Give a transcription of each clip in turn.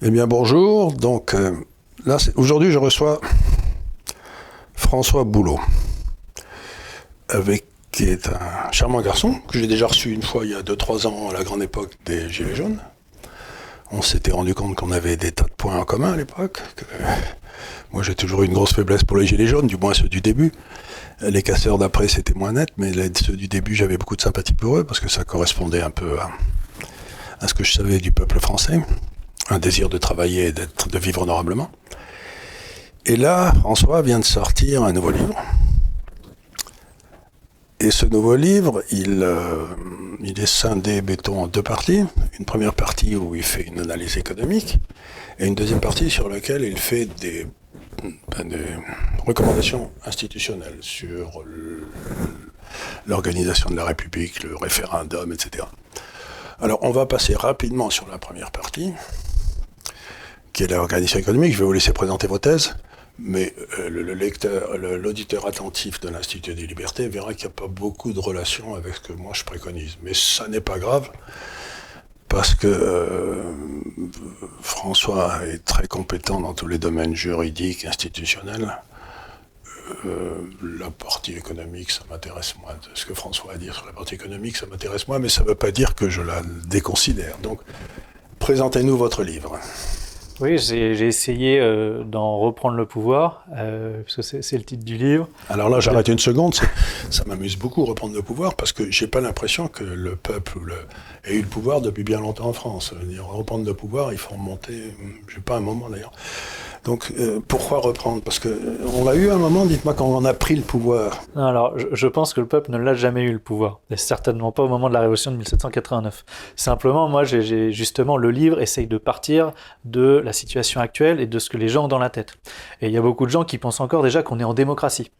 Eh bien bonjour, donc euh, là aujourd'hui je reçois François Boulot, avec, qui est un charmant garçon que j'ai déjà reçu une fois il y a 2-3 ans à la grande époque des Gilets jaunes. On s'était rendu compte qu'on avait des tas de points en commun à l'époque. Moi j'ai toujours eu une grosse faiblesse pour les Gilets jaunes, du moins ceux du début. Les casseurs d'après c'était moins net, mais ceux du début j'avais beaucoup de sympathie pour eux parce que ça correspondait un peu à ce que je savais du peuple français un désir de travailler et de vivre honorablement. Et là, François vient de sortir un nouveau livre. Et ce nouveau livre, il, euh, est scindé, en deux parties. Une première partie où il fait une analyse économique, et une deuxième partie sur laquelle il fait des, ben, des recommandations institutionnelles sur l'organisation de la République, le référendum, etc. Alors, on va passer rapidement sur la première partie qui est l'organisation économique. Je vais vous laisser présenter vos thèses, mais euh, le, lecteur, l'auditeur attentif de l'Institut des libertés verra qu'il n'y a pas beaucoup de relations avec ce que moi je préconise. Mais ça n'est pas grave, parce que euh, François est très compétent dans tous les domaines juridiques, institutionnels. Euh, la partie économique, ça m'intéresse moins. Ce que François a à dire sur la partie économique, ça m'intéresse moins, mais ça ne veut pas dire que je la déconsidère. Donc, présentez-nous votre livre. Oui, j'ai essayé euh, d'en reprendre le pouvoir, euh, parce que c'est le titre du livre. Alors là, j'arrête une seconde. Ça m'amuse beaucoup reprendre le pouvoir, parce que j'ai pas l'impression que le peuple le, ait eu le pouvoir depuis bien longtemps en France. Reprendre le pouvoir, il faut remonter. J'ai pas un moment d'ailleurs. Donc euh, pourquoi reprendre? Parce que euh, on l'a eu un moment, dites-moi, quand on a pris le pouvoir. alors, je, pense que le peuple ne l'a jamais eu le pouvoir. Et certainement pas au moment de la révolution de 1789. Simplement, moi, j'ai justement, le livre essaye de partir de la situation actuelle et de ce que les gens ont dans la tête. Et il y a beaucoup de gens qui pensent encore déjà qu'on est en démocratie.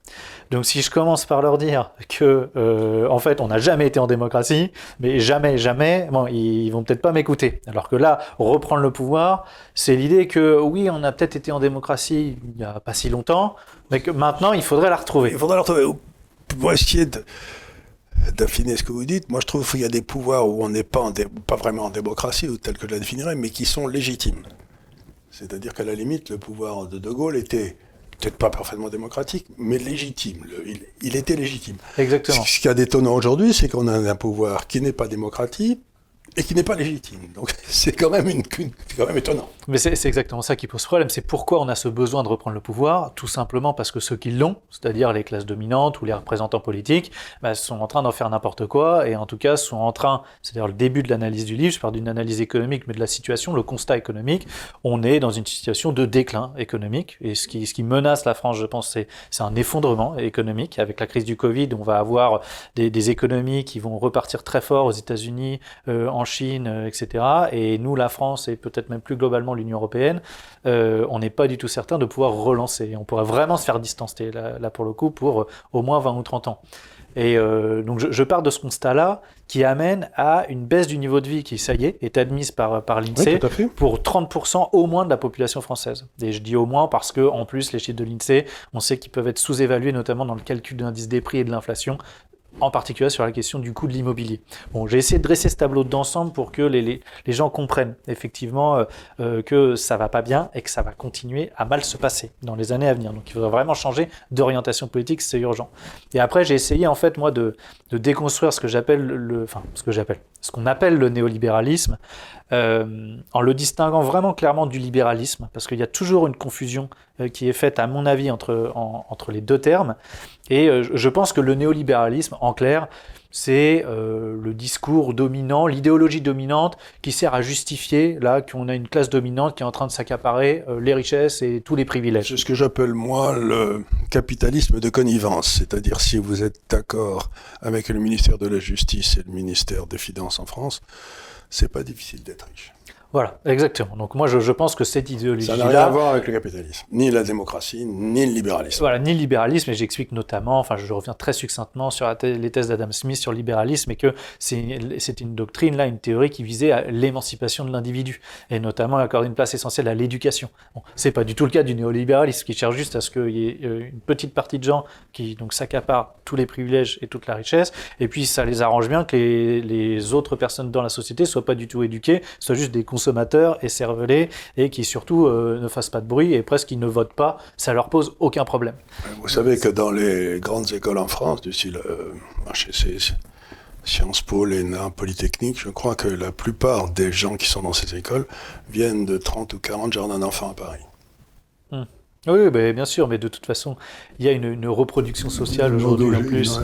Donc si je commence par leur dire que, euh, en fait, on n'a jamais été en démocratie, mais jamais, jamais, bon, ils vont peut-être pas m'écouter. Alors que là, reprendre le pouvoir, c'est l'idée que oui, on a peut-être été en démocratie il n'y a pas si longtemps, mais que maintenant, il faudrait la retrouver. Il faudrait la retrouver. Pour essayer d'affiner ce que vous dites, moi je trouve qu'il y a des pouvoirs où on n'est pas, pas vraiment en démocratie, ou tel que je la définirais, mais qui sont légitimes. C'est-à-dire qu'à la limite, le pouvoir de De Gaulle était peut-être pas parfaitement démocratique, mais légitime. il, était légitime. Exactement. Ce, ce qui est d'étonnant aujourd'hui, c'est qu'on a un pouvoir qui n'est pas démocratique, et qui n'est pas légitime. Donc c'est quand même une, quand même étonnant. Mais c'est exactement ça qui pose problème. C'est pourquoi on a ce besoin de reprendre le pouvoir, tout simplement parce que ceux qui l'ont, c'est-à-dire les classes dominantes ou les représentants politiques, bah, sont en train d'en faire n'importe quoi et en tout cas sont en train, c'est-à-dire le début de l'analyse du livre, je parle d'une analyse économique, mais de la situation, le constat économique, on est dans une situation de déclin économique et ce qui, ce qui menace la France, je pense, c'est un effondrement économique avec la crise du Covid. On va avoir des, des économies qui vont repartir très fort aux États-Unis, euh, en Chine, euh, etc. Et nous, la France et peut-être même plus globalement l'Union européenne, euh, on n'est pas du tout certain de pouvoir relancer. On pourrait vraiment se faire distancer là, pour le coup pour euh, au moins 20 ou 30 ans. Et donc je, pars de ce constat-là qui amène à une baisse du niveau de vie qui, ça y est, est admise par, par l'INSEE pour 30% au moins de la population française. Et je dis au moins parce que, en plus, les chiffres de l'INSEE, on sait qu'ils peuvent être sous-évalués, notamment dans le calcul de l'indice des prix et de l'inflation en particulier sur la question du coût de l'immobilier. Bon, j'ai essayé de dresser ce tableau d'ensemble pour que les, gens comprennent effectivement euh, euh, que ça va pas bien et que ça va continuer à mal se passer dans les années à venir. Donc il faudrait vraiment changer d'orientation politique, c'est urgent. Et après, j'ai essayé en fait moi de, de déconstruire ce que j'appelle le, enfin ce que j'appelle, ce qu'on appelle le néolibéralisme, euh, en le distinguant vraiment clairement du libéralisme, parce qu'il y a toujours une confusion qui est faite, à mon avis, entre, entre les deux termes. Et euh, je pense que le néolibéralisme, en clair, c'est le discours dominant, l'idéologie dominante qui sert à justifier là qu'on a une classe dominante qui est en train de s'accaparer les richesses et tous les privilèges. C'est ce que j'appelle moi le capitalisme de connivence, c'est-à-dire si vous êtes d'accord avec le ministère de la Justice et le ministère des Finances en France, c'est pas difficile d'être riche. Voilà, exactement. Donc moi, je, je pense que cette idéologie-là... Ça n'a rien à voir avec le capitalisme, ni la démocratie, ni le libéralisme. Voilà, ni le libéralisme, et j'explique notamment, enfin je reviens très succinctement sur les thèses d'Adam Smith sur le libéralisme, et que c'est une doctrine, là, une théorie qui visait à l'émancipation de l'individu, et notamment accorder une place essentielle à l'éducation. Bon, c'est pas du tout le cas du néolibéralisme, qui cherche juste à ce qu'il y ait euh, une petite partie de gens qui donc s'accaparent tous les privilèges et toute la richesse, et puis ça les arrange bien que les, les autres personnes dans la société soient pas du tout éduquées, soient juste des consommateurs et cervelés et qui surtout euh, ne fassent pas de bruit et presque qui ne votent pas. Ça leur pose aucun problème. Vous savez que dans les grandes écoles en France, du style euh, Sciences Po, l'ENA, Polytechnique, je crois que la plupart des gens qui sont dans ces écoles viennent de 30 ou 40 jardins d'enfants à Paris. Oui, ben, bien sûr, mais de toute façon, il y a une, reproduction sociale aujourd'hui en plus.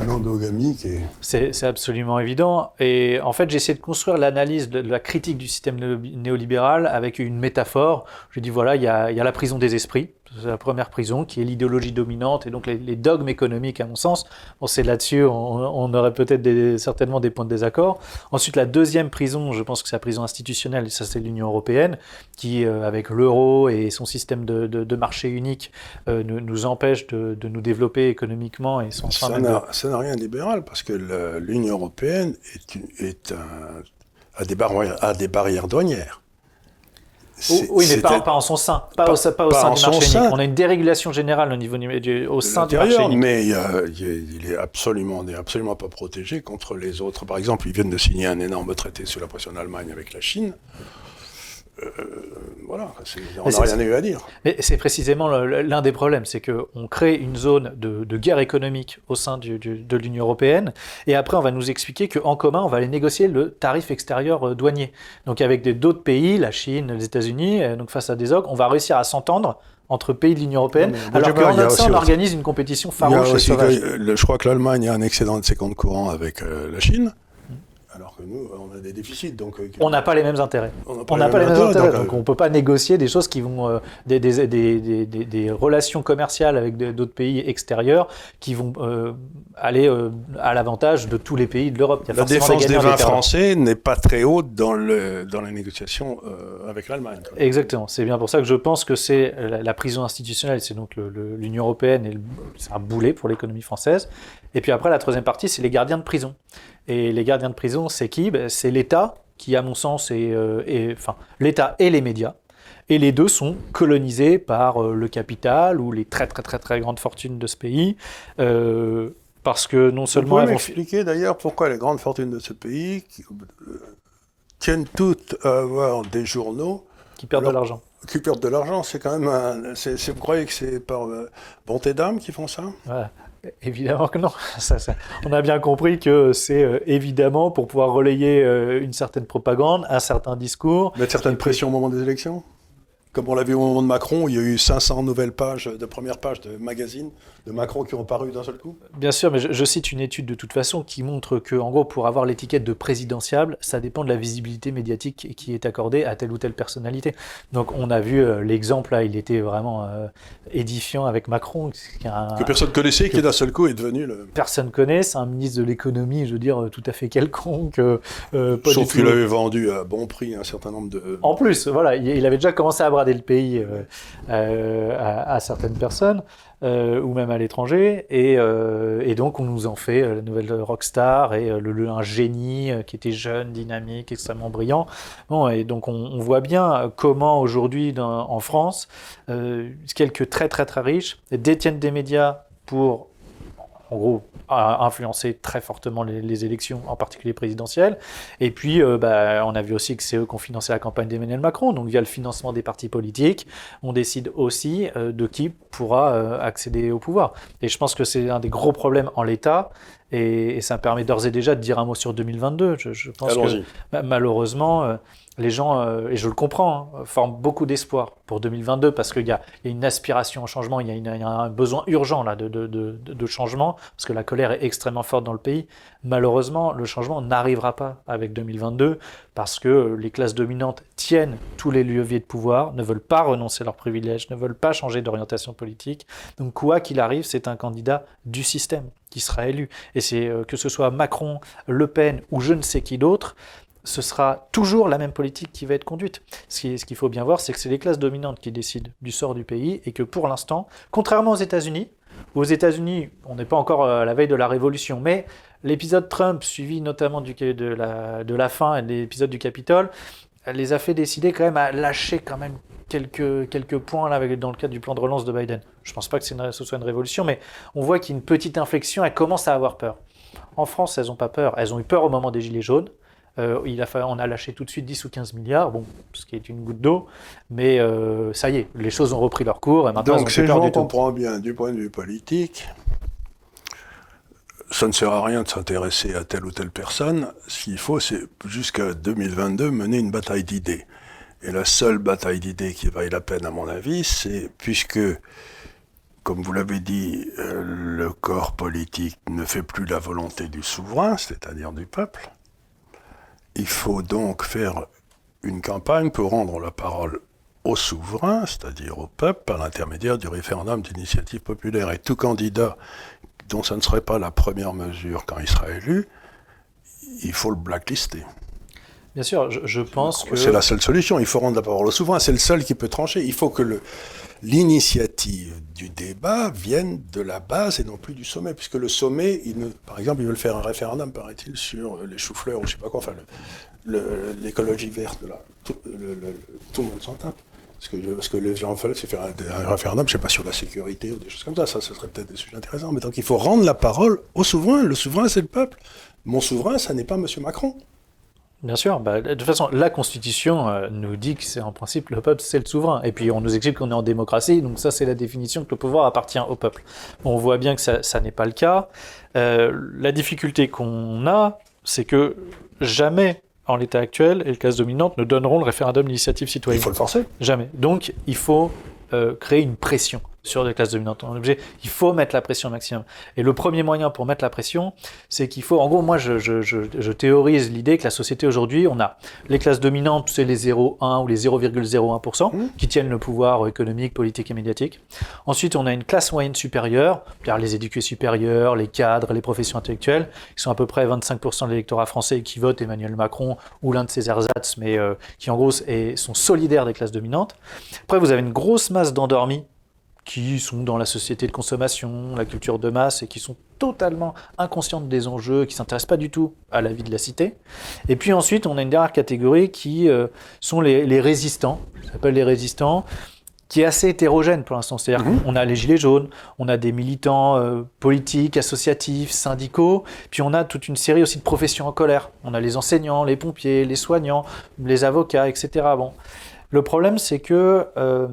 C'est absolument évident. Et en fait, j'ai essayé de construire l'analyse de, la critique du système néolibéral avec une métaphore. Je dis voilà, il y a, il y a la prison des esprits la première prison, qui est l'idéologie dominante et donc les, dogmes économiques, à mon sens. Bon, c'est là-dessus, on, aurait peut-être certainement des points de désaccord. Ensuite, la deuxième prison, je pense que c'est la prison institutionnelle, ça c'est l'Union européenne, qui, euh, avec l'euro et son système de, marché unique, euh, nous, empêche de, nous développer économiquement. Et sans ça n'a rien de libéral, parce que l'Union européenne est, est un, a, des barrières, a des barrières douanières. Oui, mais pas, en son sein, pas, au, pas au sein du marché unique. On a une dérégulation générale au niveau du, au sein du marché unique. Mais il, est absolument, absolument pas protégé contre les autres. Par exemple, ils viennent de signer un énorme traité sous la pression d'Allemagne avec la Chine. Euh, voilà, on n'a rien eu à dire. Mais c'est précisément l'un des problèmes, c'est qu'on crée une zone de, guerre économique au sein de l'Union européenne, et après on va nous expliquer qu'en commun, on va aller négocier le tarif extérieur euh, douanier. Donc avec d'autres pays, la Chine, les États-Unis, euh, donc face à des ogres, on va réussir à s'entendre entre pays de l'Union européenne, alors qu'en autre on organise une compétition farouche et sauvage. je crois que l'Allemagne a un excédent de ses comptes courants avec la Chine alors que nous, on a des déficits. Donc, euh, on n'a pas les mêmes intérêts. On n'a pas, les mêmes intérêts. Donc, euh, on ne peut pas négocier des choses qui vont. Euh, des, des, des, des, relations commerciales avec d'autres pays extérieurs qui vont aller à l'avantage de tous les pays de l'Europe. La défense des vins français n'est pas très haute dans, le, dans les négociations avec l'Allemagne. Exactement. C'est bien pour ça que je pense que c'est la, prison institutionnelle, c'est donc l'Union européenne, c'est un boulet pour l'économie française. Et puis après, la troisième partie, c'est les gardiens de prison. Et les gardiens de prison, c'est qui ben, C'est l'État, qui, à mon sens, est, euh, enfin, l'État et les médias. Et les deux sont colonisés par euh, le capital ou les très très très très grandes fortunes de ce pays. Euh, parce que non seulement. Vous pouvez m'expliquer d'ailleurs pourquoi les grandes fortunes de ce pays qui, tiennent toutes à avoir des journaux. Qui perdent de l'argent. Qui perdent de l'argent, c'est quand même un. vous croyez que c'est par bonté d'âme qu'ils font ça? Évidemment que non. on a bien compris que c'est euh, évidemment pour pouvoir relayer euh, une certaine propagande, un certain discours. Mettre certaines pressions au moment des élections? Comme on l'a vu au moment de Macron, il y a eu 500 nouvelles pages de premières pages de magazines de Macron qui ont paru d'un seul coup Bien sûr, mais je, cite une étude de toute façon qui montre que, en gros, pour avoir l'étiquette de présidentiable, ça dépend de la visibilité médiatique qui est accordée à telle ou telle personnalité. Donc, on a vu euh, l'exemple là, il était vraiment euh, édifiant avec Macron. que personne connaissait, qui d'un seul coup est devenu le. Personne connaît, c'est un ministre de l'économie, je veux dire, tout à fait quelconque. Euh, Sauf qu'il avait vendu à bon prix un certain nombre de. En plus, voilà, il, avait déjà commencé à le pays à, à certaines personnes. Euh, ou même à l'étranger. Et, euh, et, donc, on nous en fait euh, la nouvelle rockstar et le, un génie qui était jeune, dynamique, extrêmement brillant. Bon, et donc, on, voit bien comment aujourd'hui, en France, quelques très, très, très riches détiennent des médias pour en gros, a influencé très fortement les, élections, en particulier présidentielles. Et puis, euh, bah, on a vu aussi que c'est eux qui ont financé la campagne d'Emmanuel Macron. Donc, via le financement des partis politiques, on décide aussi euh, de qui pourra euh, accéder au pouvoir. Et je pense que c'est un des gros problèmes en l'État. Et, ça me permet d'ores et déjà de dire un mot sur 2022. Je, je pense que malheureusement, les gens, euh, et je le comprends, hein, forment beaucoup d'espoir pour 2022 parce qu'il y, a une aspiration au changement, il y a, un besoin urgent là, de, changement parce que la colère est extrêmement forte dans le pays. Malheureusement, le changement n'arrivera pas avec 2022 parce que les classes dominantes tiennent tous les leviers de pouvoir, ne veulent pas renoncer à leurs privilèges, ne veulent pas changer d'orientation politique. Donc quoi qu'il arrive, c'est un candidat du système qui sera élu. Et c'est euh, que ce soit Macron, Le Pen ou je ne sais qui d'autre, ce sera toujours la même politique qui va être conduite. Ce qu'il faut bien voir, c'est que c'est les classes dominantes qui décident du sort du pays et que pour l'instant, contrairement aux États-Unis, aux États-Unis, on n'est pas encore à la veille de la révolution, mais l'épisode Trump, suivi notamment de, la, fin et de l'épisode du Capitole, les a fait décider quand même à lâcher quand même quelques, points dans le cadre du plan de relance de Biden. Je ne pense pas que ce soit une révolution, mais on voit qu'il y a une petite inflexion, elles commencent à avoir peur. En France, elles n'ont pas peur. Elles ont eu peur au moment des Gilets jaunes. Euh, il a, on a lâché tout de suite 10 ou 15 milliards, bon, ce qui est une goutte d'eau, mais euh, ça y est, les choses ont repris leur cours. Et maintenant, Donc, si je comprends bien, du point de vue politique, ça ne sert à rien de s'intéresser à telle ou telle personne. Ce qu'il faut, c'est jusqu'à 2022 mener une bataille d'idées. Et la seule bataille d'idées qui vaille la peine, à mon avis, c'est puisque comme vous l'avez dit, euh, le corps politique ne fait plus la volonté du souverain, c'est-à-dire du peuple. Il faut donc faire une campagne pour rendre la parole au souverain, c'est-à-dire au peuple, par l'intermédiaire du référendum d'initiative populaire. Et tout candidat dont ça ne serait pas la première mesure quand il sera élu, il faut le blacklister. Bien sûr, je, pense que... C'est la seule solution, il faut rendre la parole au souverain, c'est le seul qui peut trancher. Il faut que le, l'initiative du débat vienne de la base et non plus du sommet, puisque le sommet, il par exemple, ils veulent faire un référendum, paraît-il, sur les choux-fleurs ou je sais pas quoi, enfin, l'écologie verte, là. Tout, le, tout, le monde s'en tape. Ce que, ce que les gens veulent, c'est faire un, référendum, je sais pas, sur la sécurité ou des choses comme ça, ça, ce serait peut-être des sujets intéressants. Mais donc, il faut rendre la parole au souverain. Le souverain, c'est le peuple. Mon souverain, ça n'est pas M. Macron. Bien sûr, bah, de toute façon, la Constitution euh, nous dit que c'est en principe le peuple, c'est le souverain. Et puis on nous explique qu'on est en démocratie, donc ça c'est la définition que le pouvoir appartient au peuple. on voit bien que ça, ça n'est pas le cas. Euh, la difficulté qu'on a, c'est que jamais en l'état actuel, et le classe dominante ne donneront le référendum d'initiative citoyenne. Il faut le forcer. Jamais. Donc il faut euh, créer une pression sur les classes dominantes. En objet, il faut mettre la pression au maximum. Et le premier moyen pour mettre la pression, c'est qu'il faut, en gros, moi, je, je, je, je théorise l'idée que la société aujourd'hui, on a les classes dominantes, c'est les 0,1 ou les 0,01% mmh. qui tiennent le pouvoir économique, politique et médiatique. Ensuite, on a une classe moyenne supérieure, c'est-à-dire les éduqués supérieurs, les cadres, les professions intellectuelles, qui sont à peu près 25% de l'électorat français qui votent Emmanuel Macron ou l'un de ses ersatz, mais euh, qui en gros est, sont solidaires des classes dominantes. Après, vous avez une grosse masse d'endormis qui sont dans la société de consommation, la culture de masse, et qui sont totalement inconscientes des enjeux, qui s'intéressent pas du tout à la vie de la cité. Et puis ensuite, on a une dernière catégorie qui euh, sont les, les résistants, ça s'appelle les résistants, qui est assez hétérogène pour l'instant. C'est-à-dire mmh. qu'on a les gilets jaunes, on a des militants euh, politiques, associatifs, syndicaux, puis on a toute une série aussi de professions en colère. On a les enseignants, les pompiers, les soignants, les avocats, etc. Bon. Le problème, c'est que, euh,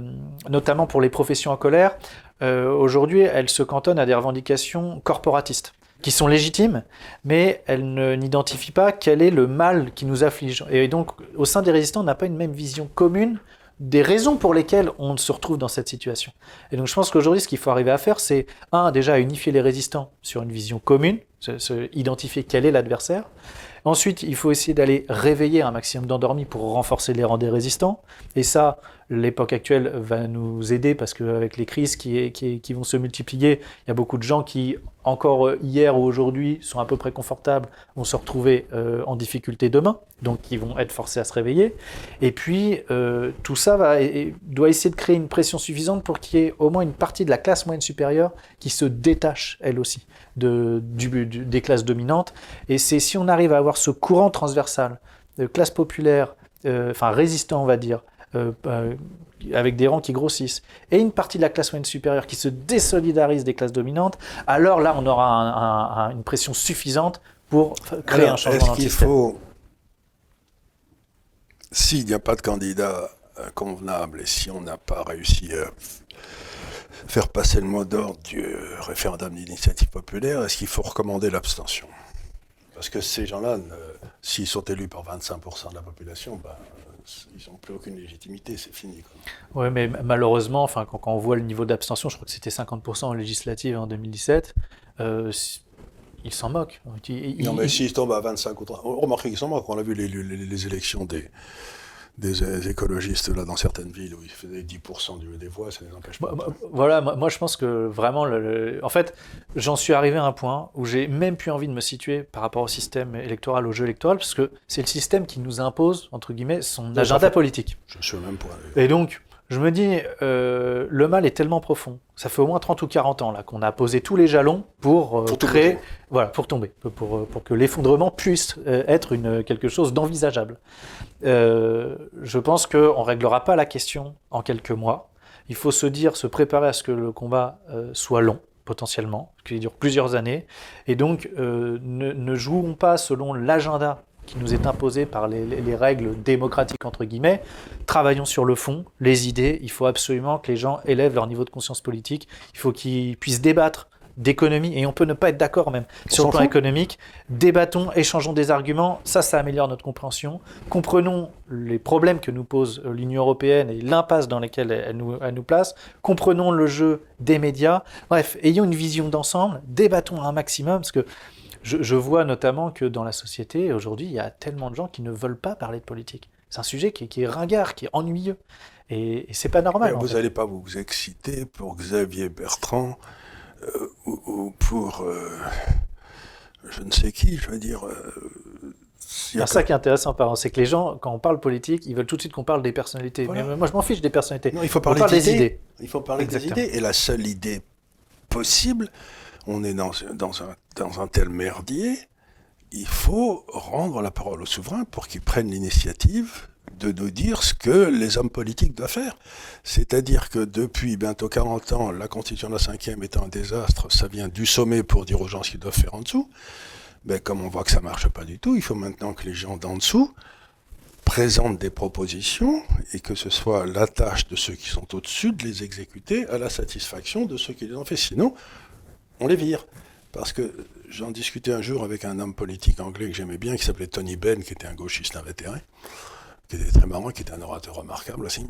notamment pour les professions en colère, euh, aujourd'hui, elles se cantonnent à des revendications corporatistes qui sont légitimes, mais elles n'identifient pas quel est le mal qui nous afflige. Et donc, au sein des résistants, on n'a pas une même vision commune des raisons pour lesquelles on se retrouve dans cette situation. Et donc, je pense qu'aujourd'hui, ce qu'il faut arriver à faire, c'est, un, déjà unifier les résistants sur une vision commune, identifier quel est l'adversaire, Ensuite, il faut essayer d'aller réveiller un maximum d'endormis pour renforcer les rangs des résistants. Et ça, l'époque actuelle va nous aider parce qu'avec les crises qui, vont se multiplier, il y a beaucoup de gens qui, encore euh, hier ou aujourd'hui, sont à peu près confortables, vont se retrouver euh, en difficulté demain, donc ils vont être forcés à se réveiller. Et puis, euh, tout ça doit essayer de créer une pression suffisante pour qu'il y ait au moins une partie de la classe moyenne supérieure qui se détache, elle aussi, de, du, des classes dominantes. Et c'est si on arrive à avoir ce courant transversal de classe populaire, enfin résistant, on va dire, euh, euh, avec des rangs qui grossissent, et une partie de la classe moyenne supérieure qui se désolidarise des classes dominantes, alors là, on aura une pression suffisante pour créer un changement Est-ce qu'il faut, s'il n'y a pas de candidat euh, convenable et si on n'a pas réussi à faire passer le mot d'ordre du référendum d'initiative populaire, est-ce qu'il faut recommander l'abstention? Parce que ces gens-là, s'ils sont élus par 25% de la population, ben, ils n'ont plus aucune légitimité, c'est fini. Oui, mais malheureusement, enfin, quand, on voit le niveau d'abstention, je crois que c'était 50% en législative en 2017, euh, ils s'en moquent. non, mais s'ils tombent à 25 ou 30, remarquez qu'ils s'en moquent. On a vu les, les élections des, des écologistes là dans certaines villes où ils faisaient 10% des voix, ça ne les empêche pas. Bah, bah, voilà, moi je pense que vraiment, le, en fait, j'en suis arrivé à un point où j'ai même plus envie de me situer par rapport au système électoral, au jeu électoral, parce que c'est le système qui nous impose, entre guillemets, son agenda politique. Je suis au même point. Et donc, je me dis, euh, le mal est tellement profond. Ça fait au moins 30 ou 40 ans là qu'on a posé tous les jalons pour, euh, créer, voilà, pour tomber, pour, euh, pour que l'effondrement puisse être une, quelque chose d'envisageable. je pense qu'on ne réglera pas la question en quelques mois. Il faut se dire, se préparer à ce que le combat soit long potentiellement, qu'il dure plusieurs années. Et donc, ne, ne jouons pas selon l'agenda qui nous est imposé par les, les, règles démocratiques, entre guillemets. Travaillons sur le fond, les idées. Il faut absolument que les gens élèvent leur niveau de conscience politique. Il faut qu'ils puissent débattre d'économie, et on peut ne pas être d'accord même sur le plan économique. Débattons, échangeons des arguments, ça, ça améliore notre compréhension. Comprenons les problèmes que nous pose l'Union européenne et l'impasse dans laquelle elle nous, elle nous place. Comprenons le jeu des médias. Bref, ayons une vision d'ensemble, débattons un maximum, parce que je, vois notamment que dans la société, aujourd'hui, il y a tellement de gens qui ne veulent pas parler de politique. C'est un sujet qui, est ringard, qui est ennuyeux. Et, et c'est pas normal. vous n'allez pas vous exciter pour Xavier Bertrand euh, ou, pour euh, je ne sais qui, je veux dire. Euh, c'est ça qui est intéressant, par c'est que les gens, quand on parle politique, ils veulent tout de suite qu'on parle des personnalités. Mais moi, je m'en fiche des personnalités. Non, il faut parler des, idées. Il faut parler des idées. Et la seule idée possible, on est dans, un, tel merdier, il faut rendre la parole aux souverains pour qu'ils prennent l'initiative de nous dire ce que les hommes politiques doivent faire. C'est-à-dire que depuis bientôt 40 ans, la constitution de la 5e est un désastre, ça vient du sommet pour dire aux gens ce qu'ils doivent faire en dessous. Mais comme on voit que ça marche pas du tout, il faut maintenant que les gens d'en dessous présentent des propositions et que ce soit la tâche de ceux qui sont au-dessus de les exécuter à la satisfaction de ceux qui les ont fait. Sinon, on les vire. Parce que j'en discutais un jour avec un homme politique anglais que j'aimais bien, qui s'appelait Tony Benn, qui était un gauchiste invétéré qui était très marrant, qui était un orateur remarquable aussi.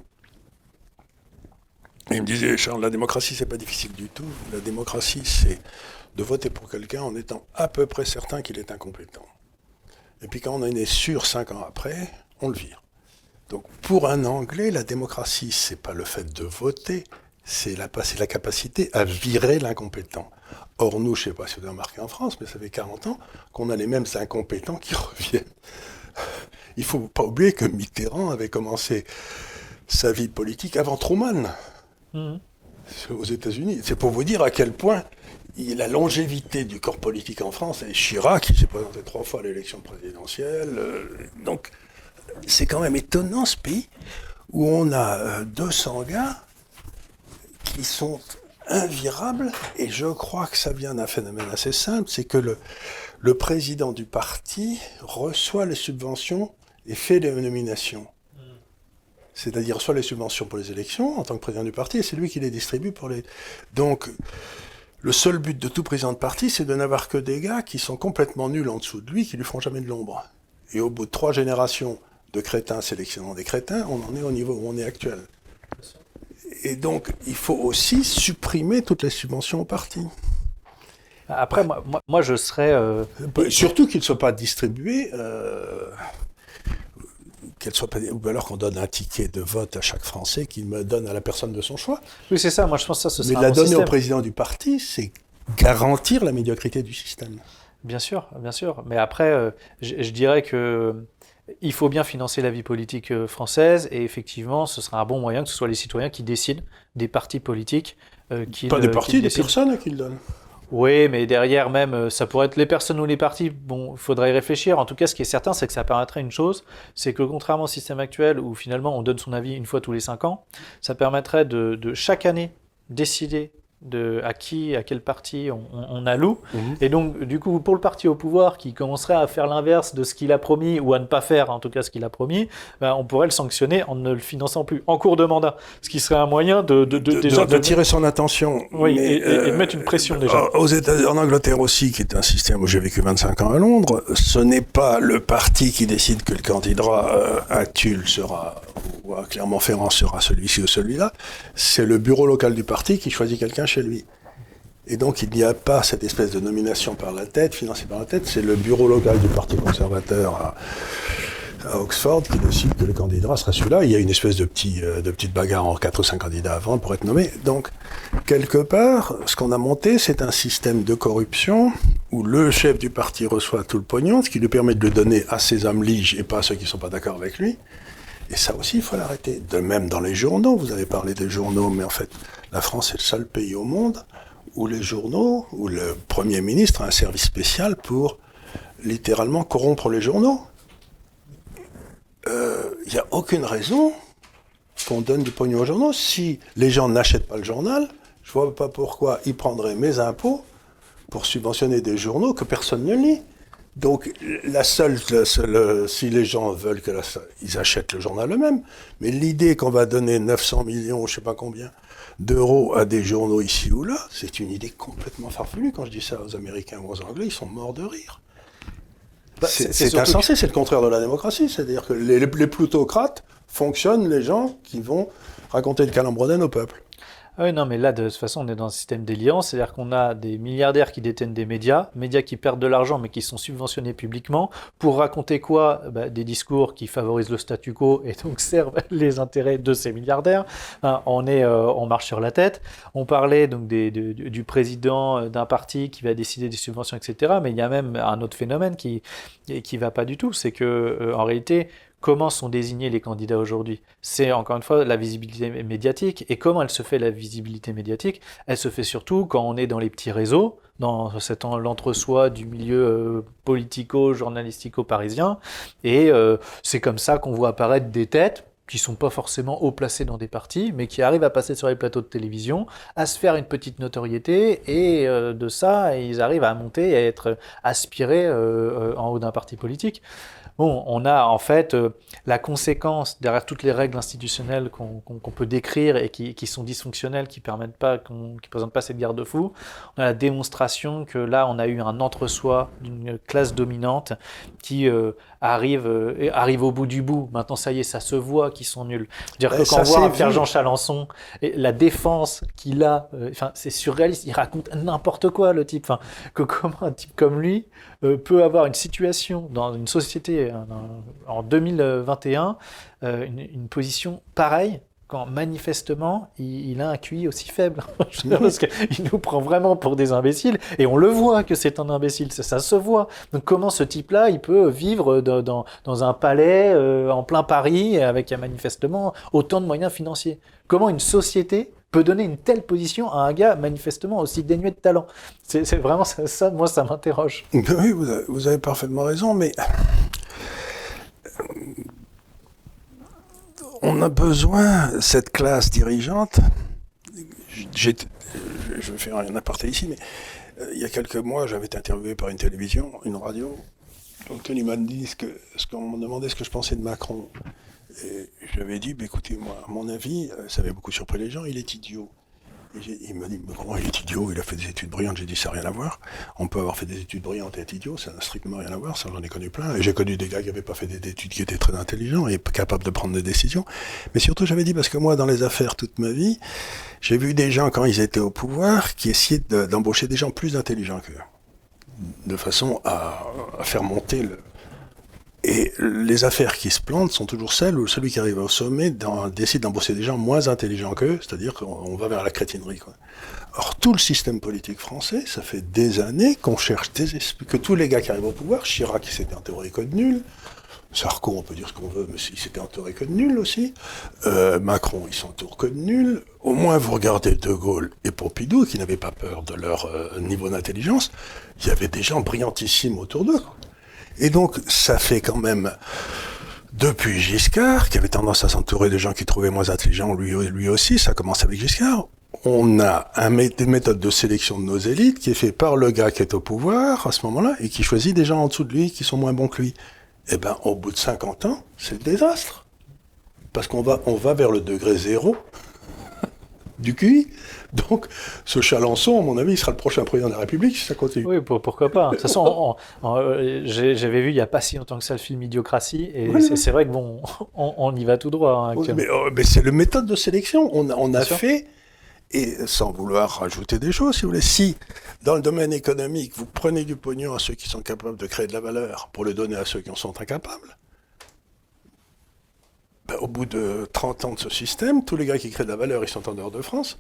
Et il me disait, Charles, la démocratie, c'est pas difficile du tout. La démocratie, c'est de voter pour quelqu'un en étant à peu près certain qu'il est incompétent. Et puis quand on en est sûr cinq ans après, on le vire. Donc pour un Anglais, la démocratie, c'est pas le fait de voter, c'est la, la capacité à virer l'incompétent. Or, nous, je ne sais pas si vous avez remarqué en France, mais ça fait 40 ans qu'on a les mêmes incompétents qui reviennent. Il ne faut pas oublier que Mitterrand avait commencé sa vie politique avant Truman, mhm. aux États-Unis. C'est pour vous dire à quel point la longévité du corps politique en France, et Chirac, qui s'est présenté trois fois à l'élection présidentielle. Euh, donc, c'est quand même étonnant ce pays où on a 200 euh, gars qui sont invirables, et je crois que ça vient d'un phénomène assez simple, c'est que le, le président du parti reçoit les subventions et fait des nominations. C'est-à-dire reçoit les subventions pour les élections en tant que président du parti et c'est lui qui les distribue pour les. Donc, le seul but de tout président de parti, c'est de n'avoir que des gars qui sont complètement nuls en dessous de lui, qui lui font jamais de l'ombre. Et au bout de trois générations de crétins sélectionnant des crétins, on en est au niveau où on est actuel. Et donc, il faut aussi supprimer toutes les subventions au parti. Après, moi, moi, je serais. Euh, surtout qu'ils ne soient pas distribués. Euh, soit ou alors qu'on donne un ticket de vote à chaque Français qui me donne à la personne de son choix. Oui, c'est ça. Moi, je pense que ça, ce Mais la donner au président du parti, c'est garantir la médiocrité du système. Bien sûr, bien sûr. Mais après, euh, je, dirais que il faut bien financer la vie politique euh, française et effectivement, ce sera un bon moyen que ce soit les citoyens qui décident des partis politiques. qui Pas des partis, des personnes qui le donnent. Oui, mais derrière même, euh, ça pourrait être les personnes ou les partis. Bon, il faudrait y réfléchir. En tout cas, ce qui est certain, c'est que ça permettrait une chose, c'est que contrairement au système actuel où finalement on donne son avis une fois tous les cinq ans, ça permettrait de, de chaque année décider de à qui, à quel parti on, alloue. Mhm. Et donc, du coup, pour le parti au pouvoir qui commencerait à faire l'inverse de ce qu'il a promis, ou à ne pas faire en tout cas ce qu'il a promis, ben, on pourrait le sanctionner en ne le finançant plus en cours de mandat. Ce qui serait un moyen de, de, de, déjà de, tirer son attention. Oui, et, de euh, mettre une pression déjà. Aux États, en Angleterre aussi, qui est un système où j'ai vécu 25 ans à Londres, ce n'est pas le parti qui décide que le candidat euh, actuel sera, ou à Clermont-Ferrand sera celui-ci ou celui-là, c'est le bureau local du parti qui choisit quelqu'un chez lui. Et donc il n'y a pas cette espèce de nomination par la tête, financée par la tête, c'est le bureau local du Parti conservateur à, Oxford qui décide que le candidat sera celui-là. Il y a une espèce de, petit, euh, de petite bagarre en quatre ou cinq candidats avant pour être nommé. Donc, quelque part, ce qu'on a monté, c'est un système de corruption où le chef du parti reçoit tout le pognon, ce qui lui permet de le donner à ses hommes liges et pas à ceux qui ne sont pas d'accord avec lui. Et ça aussi, il faut l'arrêter. De même dans les journaux, vous avez parlé des journaux, mais en fait, la France est le seul pays au monde où les journaux, où le Premier ministre a un service spécial pour littéralement corrompre les journaux. Il euh, n'y a aucune raison qu'on donne du pognon aux journaux. Si les gens n'achètent pas le journal, je ne vois pas pourquoi ils prendraient mes impôts pour subventionner des journaux que personne ne lit. Donc, la seule, si les gens veulent que ils achètent le journal eux-mêmes, mais l'idée qu'on va donner 900 millions, je sais pas combien, d'euros à des journaux ici ou là, c'est une idée complètement farfelue. Quand je dis ça aux Américains ou aux Anglais, ils sont morts de rire. Bah, c'est insensé, c'est le contraire de la démocratie. C'est-à-dire que les, les plutocrates fonctionnent les gens qui vont raconter le calembrodène au peuple. Ah oui, non, mais là, de toute façon, on est dans un système déliant. C'est-à-dire qu'on a des milliardaires qui détiennent des médias, médias qui perdent de l'argent, mais qui sont subventionnés publiquement, pour raconter quoi? Bah, Des discours qui favorisent le statu quo et donc servent les intérêts de ces milliardaires. euh, on marche sur la tête. On parlait donc du président euh, d'un parti qui va décider des subventions, etc. Mais il y a même un autre phénomène qui qui va pas du tout. C'est que, euh, en réalité, comment sont désignés les candidats aujourd'hui C'est encore une fois la visibilité médiatique. Et comment elle se fait la visibilité médiatique? Elle se fait surtout quand on est dans les petits réseaux, dans cet l'entre-soi du milieu euh, politico-journalistico-parisien. Et euh, c'est comme ça qu'on voit apparaître des têtes qui sont pas forcément haut placés dans des partis, mais qui arrivent à passer sur les plateaux de télévision, à se faire une petite notoriété, et euh, de ça, ils arrivent à monter et à être aspirés en haut d'un parti politique. Bon, on a en fait euh, la conséquence derrière toutes les règles institutionnelles qu'on peut décrire et qui, sont dysfonctionnelles, qui permettent pas, qui présentent pas cette garde-fou. On a la démonstration que là, on a eu un entre-soi d'une classe dominante qui euh, arrive, euh, arrive au bout du bout. Maintenant, ça y est, ça se voit qu'ils sont nuls. dire que quand on voit Pierre Jean Chalençon, et la défense qu'il a, enfin, c'est surréaliste. Il raconte n'importe quoi, le type. Enfin, que comment un type comme lui peut avoir une situation dans une société en 2021 euh, une, position pareille quand manifestement il, a un QI aussi faible. Parce qu'il nous prend vraiment pour des imbéciles et on le voit que c'est un imbécile, ça, se voit. Donc comment ce type-là il peut vivre dans, dans, un palais euh, en plein Paris avec manifestement autant de moyens financiers? Comment une société peut donner une telle position à un gars manifestement aussi dénué de talent? C'est vraiment ça, moi ça m'interroge. Oui, vous avez parfaitement raison, mais on a besoin, cette classe dirigeante, je vais faire un aparté ici, mais euh, il y a quelques mois, j'avais été interviewé par une télévision, une radio, donc il m'a dit ce qu'on me demandait ce que je pensais de Macron. Et j'avais dit, bah, écoutez, moi, à mon avis, euh, ça avait beaucoup surpris les gens, il est idiot il m'a dit, comment il est idiot, il a fait des études brillantes. J'ai dit, ça n'a rien à voir. On peut avoir fait des études brillantes et être idiot, ça n'a strictement rien à voir. Ça, j'en ai connu plein. Et j'ai connu des gars qui n'avaient pas fait des études, qui étaient très intelligents et capables de prendre des décisions. Mais surtout, j'avais dit, parce que moi, dans les affaires toute ma vie, j'ai vu des gens, quand ils étaient au pouvoir, qui essayaient d'embaucher des gens plus intelligents qu'eux. De façon à faire monter le, et les affaires qui se plantent sont toujours celles où celui qui arrive au sommet décide d'embaucher des gens moins intelligents qu'eux, c'est-à-dire qu'on va vers la crétinerie. Quoi. Or, tout le système politique français, ça fait des années qu'on cherche des que tous les gars qui arrivent au pouvoir, Chirac, il s'était enterré code nul, Sarko, on peut dire ce qu'on veut, mais il s'était entouré que de nul aussi. Euh, Macron, il s'entoure que de nul. Au moins, vous regardez De Gaulle et Pompidou, qui n'avaient pas peur de leur euh, niveau d'intelligence. Il y avait des gens brillantissimes autour d'eux. Et donc, ça fait quand même, depuis Giscard, qui avait tendance à s'entourer de gens qui trouvaient moins intelligents, lui, aussi, ça commence avec Giscard, on a des méthodes de sélection de nos élites qui est fait par le gars qui est au pouvoir à ce moment-là et qui choisit des gens en dessous de lui qui sont moins bons que lui. Eh ben, au bout de 50 ans, c'est le désastre. Parce qu'on va, on va vers le degré zéro du QI. Donc, ce Chalençon, à mon avis, il sera le prochain président de la République si ça continue. Oui, pourquoi pas. De toute façon, euh, j'avais vu il n'y a pas si longtemps que ça le film Idiocratie, et c'est vrai que bon, on, y va tout droit. Hein, mais, oh, mais c'est le méthode de sélection. On, on a fait, et sans vouloir rajouter des choses, si vous voulez, si dans le domaine économique, vous prenez du pognon à ceux qui sont capables de créer de la valeur pour le donner à ceux qui en sont incapables, ben, au bout de 30 ans de ce système, tous les gars qui créent de la valeur, ils sont en dehors de France.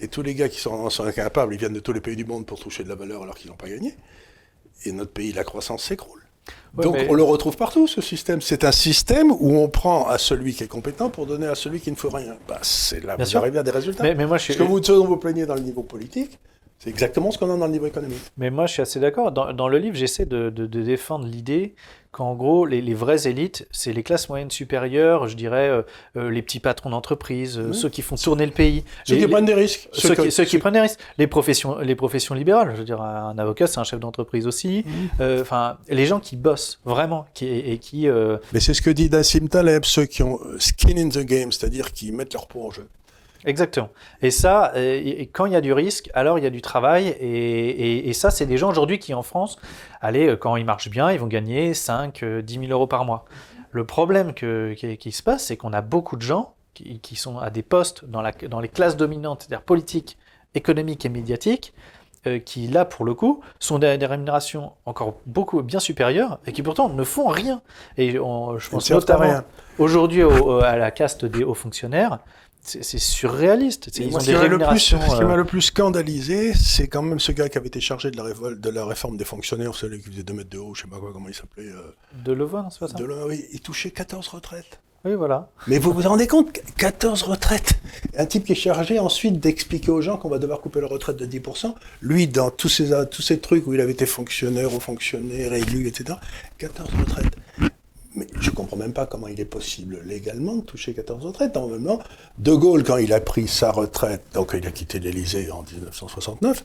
Et tous les gars qui sont, incapables, ils viennent de tous les pays du monde pour toucher de la valeur alors qu'ils n'ont pas gagné. Et notre pays, la croissance s'écroule. Donc on le retrouve partout, ce système. C'est un système où on prend à celui qui est compétent pour donner à celui qui ne fait rien. Bah, c'est là vous arrivez à des résultats. Mais, moi, je Ce que vous, vous plaignez dans le niveau politique, C'est exactement ce qu'on a dans le livre économique. Mais moi, je suis assez d'accord. Dans, dans, le livre, j'essaie de, de, de, défendre l'idée qu'en gros, les, les, vraies élites, c'est les classes moyennes supérieures, je dirais, euh, euh, les petits patrons d'entreprise, euh, mmh. ceux qui font tourner le pays. Ceux les, qui prennent des risques. Ceux, ceux, qui, ceux qui, prennent des risques. Les professions, les professions libérales, je veux dire, un avocat, c'est un chef d'entreprise aussi. Enfin, mmh. les gens qui bossent, vraiment, qui, et, qui... Mais c'est ce que dit Nassim Taleb, ceux qui ont skin in the game, c'est-à-dire qui mettent leur peau en jeu. Exactement. Et ça, et quand il y a du risque, alors il y a du travail. Et, et, et ça, c'est des gens aujourd'hui qui, en France, allez, quand ils marchent bien, ils vont gagner 5, 10 000 euros par mois. Le problème que, qui, qui se passe, c'est qu'on a beaucoup de gens qui, qui, sont à des postes dans, la, dans les classes dominantes, c'est-à-dire politiques, économiques et médiatiques, euh, qui, là, pour le coup, sont des, des, rémunérations encore beaucoup bien supérieures et qui pourtant ne font rien. Et on, je pense notamment aujourd'hui à la caste des hauts fonctionnaires c'est surréaliste. Ils moi, ont ce. Plus, euh... Qui m'a le plus scandalisé, c'est quand même ce gars qui avait été chargé de la, révolte, de la réforme des fonctionnaires, celui qui faisait 2 mètres de haut, je sais pas quoi, comment il s'appelait. Euh... De Levoix, c'est pas ça? De Le... Oui, il touchait 14 retraites. Oui, voilà. Mais vous vous rendez compte 14 retraites Un type qui est chargé ensuite d'expliquer aux gens qu'on va devoir couper leur retraite de 10%. Lui, dans tous ces, tous ces trucs où il avait été fonctionnaire ou fonctionnaire, élu, etc., 14 retraites. Mais je ne comprends même pas comment il est possible légalement de toucher 14 retraites. Normalement, De Gaulle, quand il a pris sa retraite, donc il a quitté l'Élysée en 1969,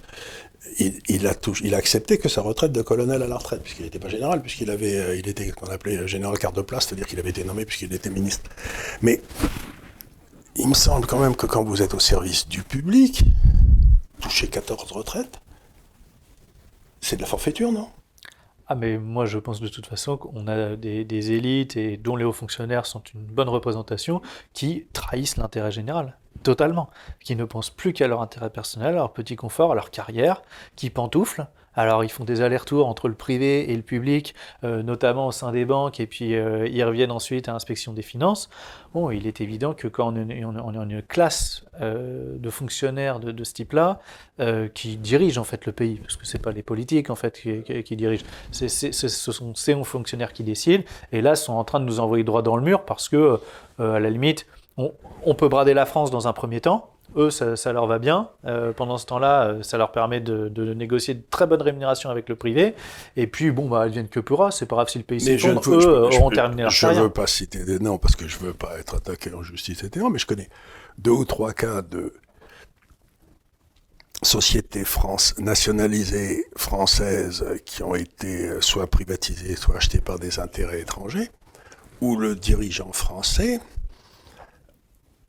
il, a touché, il, a accepté que sa retraite de colonel à la retraite, puisqu'il n'était pas général, puisqu'il avait, il était ce qu'on appelait général carte de place, c'est-à-dire qu'il avait été nommé puisqu'il était ministre. Mais il me semble quand même que quand vous êtes au service du public, toucher 14 retraites, c'est de la forfaiture, non? Ah mais moi je pense de toute façon qu'on a des, élites et dont les hauts fonctionnaires sont une bonne représentation qui trahissent l'intérêt général totalement, qui ne pensent plus qu'à leur intérêt personnel, à leur petit confort, à leur carrière, qui pantouflent. Alors ils font des allers-retours entre le privé et le public, euh, notamment au sein des banques, et puis euh, ils reviennent ensuite à l'inspection des finances. Bon, il est évident que quand on est en une classe euh, de fonctionnaires de, ce type-là, qui dirigent en fait le pays, parce que c'est pas les politiques en fait qui, dirigent, ce sont ces fonctionnaires qui décident, et là sont en train de nous envoyer droit dans le mur parce que à la limite, on peut brader la France dans un premier temps, eux, ça, ça, leur va bien. Euh, pendant ce temps-là, ça leur permet de, de, négocier de très bonnes rémunérations avec le privé. Et puis, bon, bah, elles viennent que pourra. C'est pas grave si le pays s'effondre. Eux je, auront je, terminé leur Je carrière. ne veux pas citer des noms parce que je veux pas être attaqué en justice, etc. Mais je connais deux ou trois cas de sociétés France, nationalisées françaises qui ont été soit privatisées, soit achetées par des intérêts étrangers, où le dirigeant français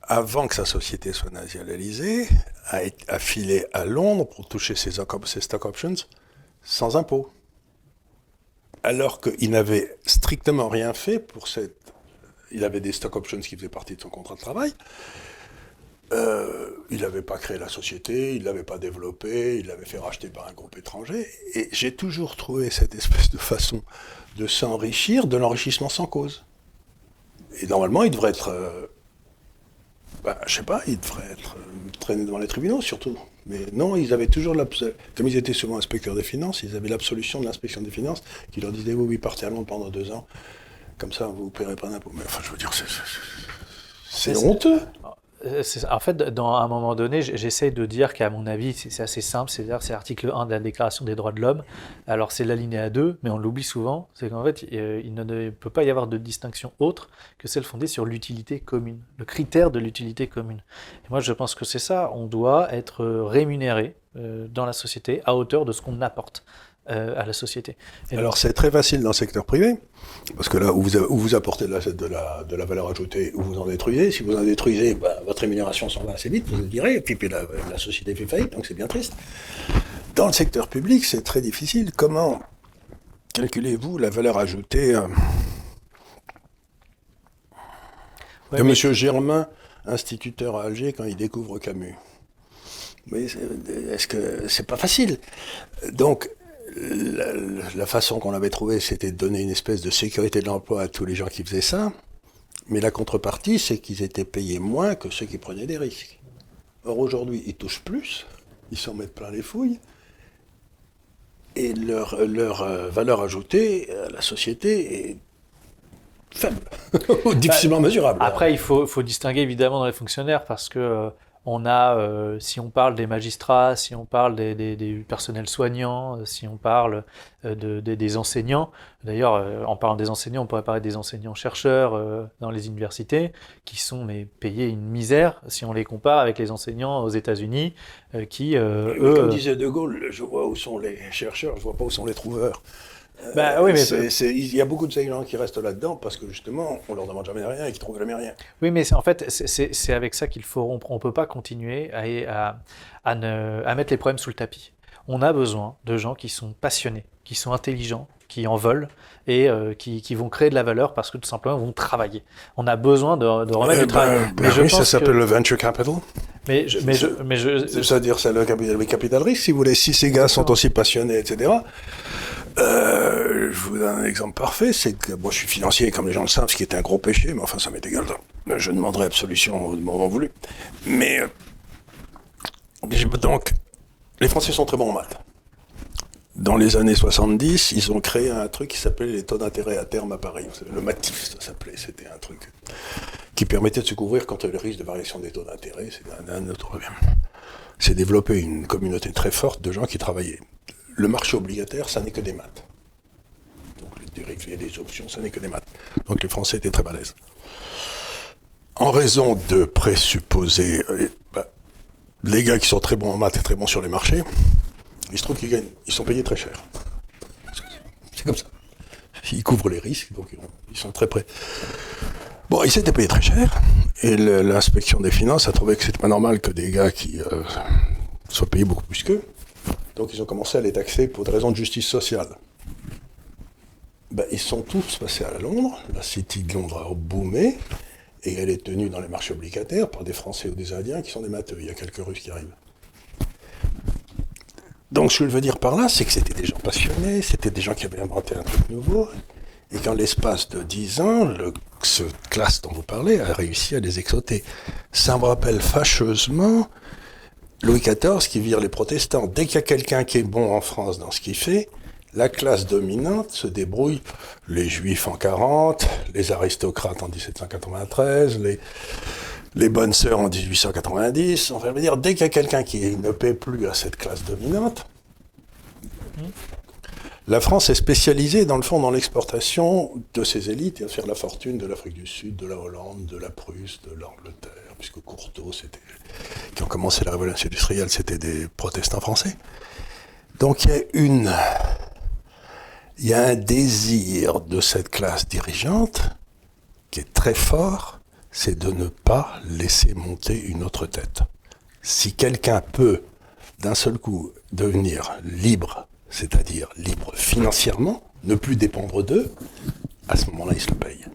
avant que sa société soit nationalisée, a, filé à Londres pour toucher ses, stock options sans impôt. Alors qu'il n'avait strictement rien fait pour cette... Il avait des stock options qui faisaient partie de son contrat de travail. Euh, il n'avait pas créé la société, il ne l'avait pas développée, il l'avait fait racheter par un groupe étranger. Et j'ai toujours trouvé cette espèce de façon de s'enrichir, de l'enrichissement sans cause. Et normalement, il devrait être... Euh, bah, je sais pas, ils devraient être traînés devant les tribunaux surtout. Mais non, ils avaient toujours. Comme ils étaient souvent inspecteurs des finances, ils avaient l'absolution de l'inspection des finances qui leur disait oui, oui, partez à Londres pendant deux ans. Comme ça, vous ne paierez pas d'impôts. Mais enfin, je veux dire, c'est honteux. En fait, dans, à un moment donné, j'essaie de dire qu'à mon avis, c'est assez simple. C'est-à-dire, c'est l'article 1 de la Déclaration des droits de l'homme. Alors, c'est l'alinéa 2, mais on l'oublie souvent. C'est qu'en fait, il ne peut pas y avoir de distinction autre que celle fondée sur l'utilité commune, le critère de l'utilité commune. Et moi, je pense que c'est ça. On doit être rémunéré euh, dans la société à hauteur de ce qu'on apporte euh, à la société. Et Alors c'est très facile dans le secteur privé, parce que là où vous, où vous apportez de la, de, la, de la, valeur ajoutée, où vous en détruisez, si vous en détruisez, bah, votre rémunération s'en va assez vite, vous le direz, et puis, puis la, la, société fait faillite, donc c'est bien triste. Dans le secteur public, c'est très difficile. Comment calculez-vous la valeur ajoutée euh, ouais, de mais... Monsieur Germain, instituteur à Alger, quand il découvre Camus? Mais est-ce que c'est pas facile? Donc, la, la, façon qu'on avait trouvé, c'était de donner une espèce de sécurité de l'emploi à tous les gens qui faisaient ça. Mais la contrepartie, c'est qu'ils étaient payés moins que ceux qui prenaient des risques. Or, aujourd'hui, ils touchent plus, ils s'en mettent plein les fouilles, et leur, leur euh, valeur ajoutée à la société est faible, difficilement mesurable. Après, il faut, faut, distinguer évidemment dans les fonctionnaires, parce que euh, On a, euh, si on parle des magistrats, si on parle des, des, des personnels soignants, si on parle de, des enseignants, d'ailleurs, en parlant des enseignants, on pourrait parler des enseignants-chercheurs dans les universités, qui sont mais, payés une misère si on les compare avec les enseignants aux États-Unis, qui, eux... Comme disait De Gaulle, je vois où sont les chercheurs, je vois pas où sont les trouveurs. Bah, oui, mais il y a beaucoup de ces gens qui restent là-dedans parce que justement, on leur demande jamais rien et qu'ils trouvent jamais rien. Oui, mais en fait, c'est avec ça qu'il faut rompre. On peut pas continuer à, à, ne, à mettre les problèmes sous le tapis. On a besoin de gens qui sont passionnés, qui sont intelligents, qui en veulent et euh, qui, qui, vont créer de la valeur parce que tout simplement ils vont travailler. On a besoin de, de remettre eh du travail. Ben, mais je oui, ça s'appelle le venture capital. Mais je, mais je, mais je, c'est-à-dire c'est le capital, capital risque. Si vous voulez, si ces gars sont aussi passionnés, etc. Euh, je vous donne un exemple parfait, c'est que moi je suis financier, comme les gens le savent, ce qui était un gros péché, mais enfin ça m'est égal. Je demanderai absolution au moment voulu. Mais euh, donc, les Français sont très bons en maths. Dans les années 70, ils ont créé un truc qui s'appelait les taux d'intérêt à terme à Paris. Le MATIF, ça s'appelait. C'était un truc qui permettait de se couvrir contre le risque de variation des taux d'intérêt. C'est un, autre problème. C'est développé une communauté très forte de gens qui travaillaient le marché obligataire, ça n'est que des maths. Donc les dérivés, les options, ça n'est que des maths. Donc les Français étaient très balèzes. En raison de présupposer, euh, bah, les gars qui sont très bons en maths et très bons sur les marchés, il se trouve qu'ils gagnent, ils sont payés très cher. C'est comme ça. Ils couvrent les risques, donc ils sont très prêts. Bon, ils s'étaient payés très cher, et l'inspection des finances a trouvé que c'était pas normal que des gars qui euh, soient payés beaucoup plus qu'eux. Donc ils ont commencé à les taxer pour des raisons de justice sociale. Ben, ils sont tous passés à Londres, la City de Londres a boomé, et elle est tenue dans les marchés obligataires par des Français ou des Indiens qui sont des matheux. Il y a quelques Russes qui arrivent. Donc ce que je veux dire par là, c'est que c'était des gens passionnés, c'était des gens qui avaient inventé un truc nouveau, et qu'en l'espace de dix ans, le, ce classe dont vous parlez a réussi à les exoter. Ça me rappelle fâcheusement Louis XIV qui vire les protestants. Dès qu'il y a quelqu'un qui est bon en France dans ce qu'il fait, la classe dominante se débrouille. Les juifs en 40, les aristocrates en 1793, les, bonnes sœurs en 1890. Enfin, dire, dès qu'il y a quelqu'un qui ne paie plus à cette classe dominante, la France est spécialisée, dans le fond, dans l'exportation de ses élites et à faire la fortune de l'Afrique du Sud, de la Hollande, de la Prusse, de l'Angleterre, puisque Courteau, c'était, qui ont commencé la révolution industrielle, c'était des protestants français. Donc il y a une, il y a un désir de cette classe dirigeante qui est très fort, c'est de ne pas laisser monter une autre tête. Si quelqu'un peut, d'un seul coup, devenir libre c'est-à-dire libre financièrement, ne plus dépendre d'eux, à ce moment-là, ils se le payent.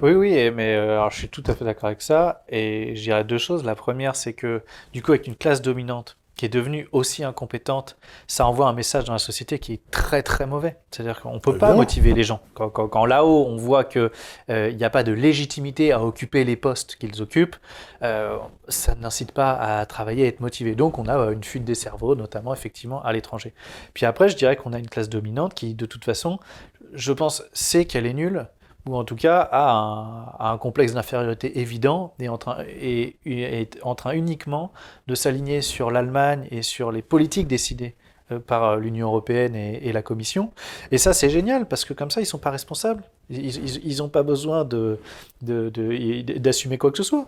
Oui, oui, mais euh, alors, je suis tout à fait d'accord avec ça. Et je dirais deux choses. La première, c'est que du coup, avec une classe dominante qui est devenue aussi incompétente, ça envoie un message dans la société qui est très très mauvais. C'est-à-dire qu'on ne peut pas motiver les gens. Quand, là-haut, on voit qu'il euh, n'y a pas de légitimité à occuper les postes qu'ils occupent, euh, ça n'incite pas à travailler, à être motivé. Donc on a euh, une fuite des cerveaux, notamment effectivement à l'étranger. Puis après, je dirais qu'on a une classe dominante qui, de toute façon, je pense, sait qu'elle est nulle, ou en tout cas a un, complexe d'infériorité évident et en, train, et, est en train uniquement de s'aligner sur l'Allemagne et sur les politiques décidées euh, par l'Union européenne et, la Commission. Et ça, c'est génial, parce que comme ça, ils ne sont pas responsables. Ils n'ont pas besoin d'assumer quoi que ce soit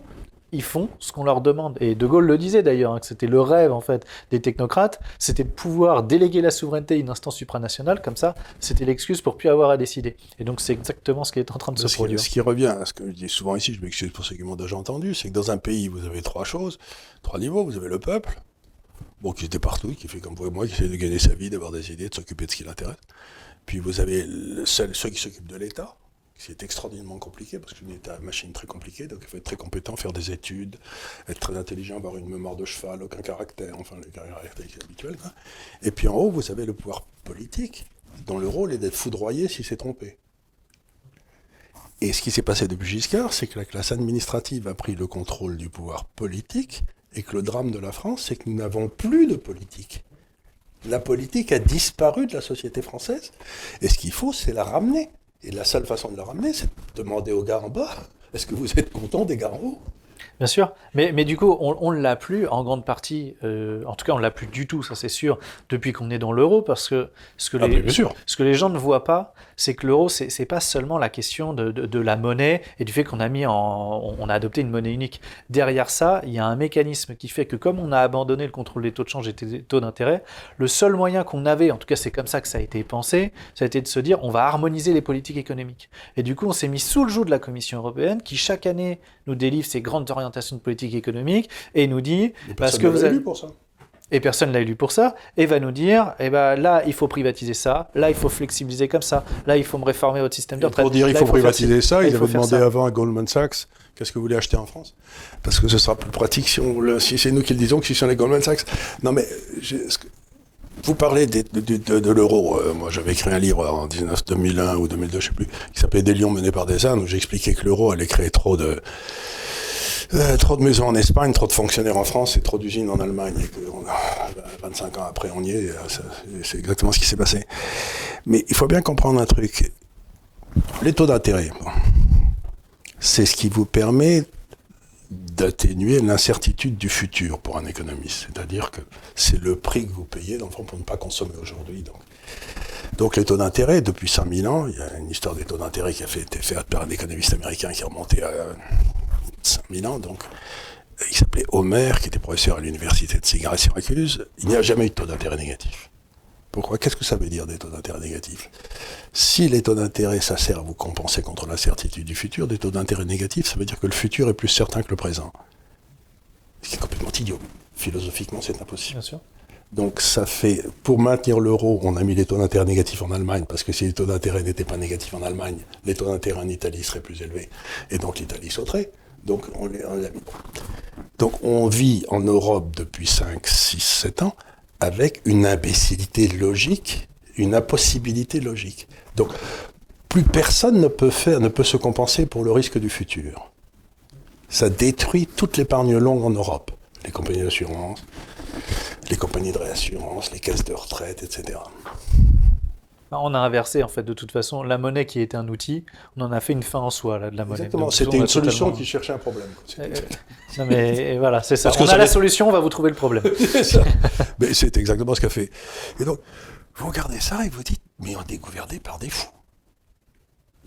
ils font ce qu'on leur demande. Et De Gaulle le disait d'ailleurs, hein, que c'était le rêve en fait des technocrates, c'était de pouvoir déléguer la souveraineté à une instance supranationale, comme ça, c'était l'excuse pour plus avoir à décider. Et donc c'est exactement ce qui est en train de se produire. ce qui revient à ce que je dis souvent ici, je m'excuse pour ceux qui m'ont déjà entendu, c'est que dans un pays, vous avez trois choses, trois niveaux. Vous avez le peuple, bon, qui était partout, qui fait comme vous et moi, qui essaie de gagner sa vie, d'avoir des idées, de s'occuper de ce qui l'intéresse. Puis vous avez ceux qui s'occupent de l'État, c'est extraordinairement compliqué parce que c'est une machine très compliquée, donc il faut être très compétent, faire des études, être très intelligent, avoir une mémoire de cheval, aucun caractère, enfin le caractère habituel. Et puis en haut, vous avez le pouvoir politique, dont le rôle est d'être foudroyé si c'est trompé. Et ce qui s'est passé depuis Giscard, c'est que la classe administrative a pris le contrôle du pouvoir politique, et que le drame de la France, c'est que nous n'avons plus de politique. La politique a disparu de la société française, et ce qu'il faut, c'est la ramener. Et la seule façon de la ramener, c'est de demander aux gars en bas est-ce que vous êtes content des gars en haut Bien sûr, mais, mais du coup, on ne l'a plus en grande partie, euh, en tout cas, on ne l'a plus du tout, ça c'est sûr, depuis qu'on est dans l'euro, parce que ce que, Ah, les, mais bien sûr. ce que les gens ne voient pas, c'est que l'euro, c'est c'est pas seulement la question de, de- de la monnaie et du fait qu'on a mis en, on a adopté une monnaie unique. Derrière ça, il y a un mécanisme qui fait que comme on a abandonné le contrôle des taux de change et des taux d'intérêt, le seul moyen qu'on avait, en tout cas c'est comme ça que ça a été pensé, ça a été de se dire on va harmoniser les politiques économiques. Et du coup, on s'est mis sous le joug de la Commission européenne qui chaque année nous délivre ses grandes orientations de politique économique et nous dit parce personne que vous avez pour ça. et personne l'a élu pour ça, et va nous dire, eh ben là, il faut privatiser ça, là, il faut flexibiliser comme ça, là, il faut me réformer votre système de retraite. pour dire il là, faut privatiser ça, ils il avaient demandé ça. avant à Goldman Sachs qu'est-ce que vous voulez acheter en France? Parce que ce sera plus pratique si, on le- si c'est nous qui le disons que si c'est les Goldman Sachs. Non mais vous parlez de, de- l'euro. Euh, moi j'avais écrit un livre en 19, 2001 ou 2002, je sais plus, qui s'appelait Des lions menés par des ânes, où j'expliquais que l'euro allait créer trop de euh, trop de maisons en Espagne, trop de fonctionnaires en France et trop d'usines en Allemagne. Et que on a- 25 ans après, on y est. euh, C'est exactement ce qui s'est passé. Mais il faut bien comprendre un truc. Les taux d'intérêt, c'est ce qui vous permet d'atténuer l'incertitude du futur pour un économiste. C'est-à-dire que c'est le prix que vous payez, dans pour ne pas consommer aujourd'hui. Donc. donc les taux d'intérêt, depuis 5000 ans, il y a une histoire des taux d'intérêt qui a été faite par un économiste américain qui est remonté à 5000 ans. Donc, il s'appelait Homer, qui était professeur à l'université de Ségara Syracuse. Il n'y a jamais eu de taux d'intérêt négatif. Pourquoi? Qu'est-ce que ça veut dire des taux d'intérêt négatifs? Si les taux d'intérêt, ça sert à vous compenser contre l'incertitude du futur, des taux d'intérêt négatifs, ça veut dire que le futur est plus certain que le présent. Ce qui est complètement idiot. Philosophiquement, c'est impossible. Bien sûr. Donc ça fait, pour maintenir l'euro, on a mis les taux d'intérêt négatifs en Allemagne, parce que si les taux d'intérêt n'étaient pas négatifs en Allemagne, les taux d'intérêt en Italie seraient plus élevés, et donc l'Italie sauterait. Donc on les on l'a mis. Donc on vit en Europe depuis 5, 6, 7 ans avec une imbécilité logique, une impossibilité logique. Donc plus personne ne peut faire, ne peut se compenser pour le risque du futur. Ça détruit toute l'épargne longue en Europe. Les compagnies d'assurance, les compagnies de réassurance, les caisses de retraite, etc. On a inversé, en fait, de toute façon, la monnaie qui était un outil, on en a fait une fin en soi, là, de la monnaie. Exactement, c'était une solution totalement- qui cherchait un problème. quoi. Euh, C'était- Non, mais et voilà, c'est ça. Parce on ça a la solution, on va vous trouver le problème. C'est ça. Mais c'est exactement ce qu'a fait. Et donc, vous regardez ça et vous dites, mais on est gouverné par des fous.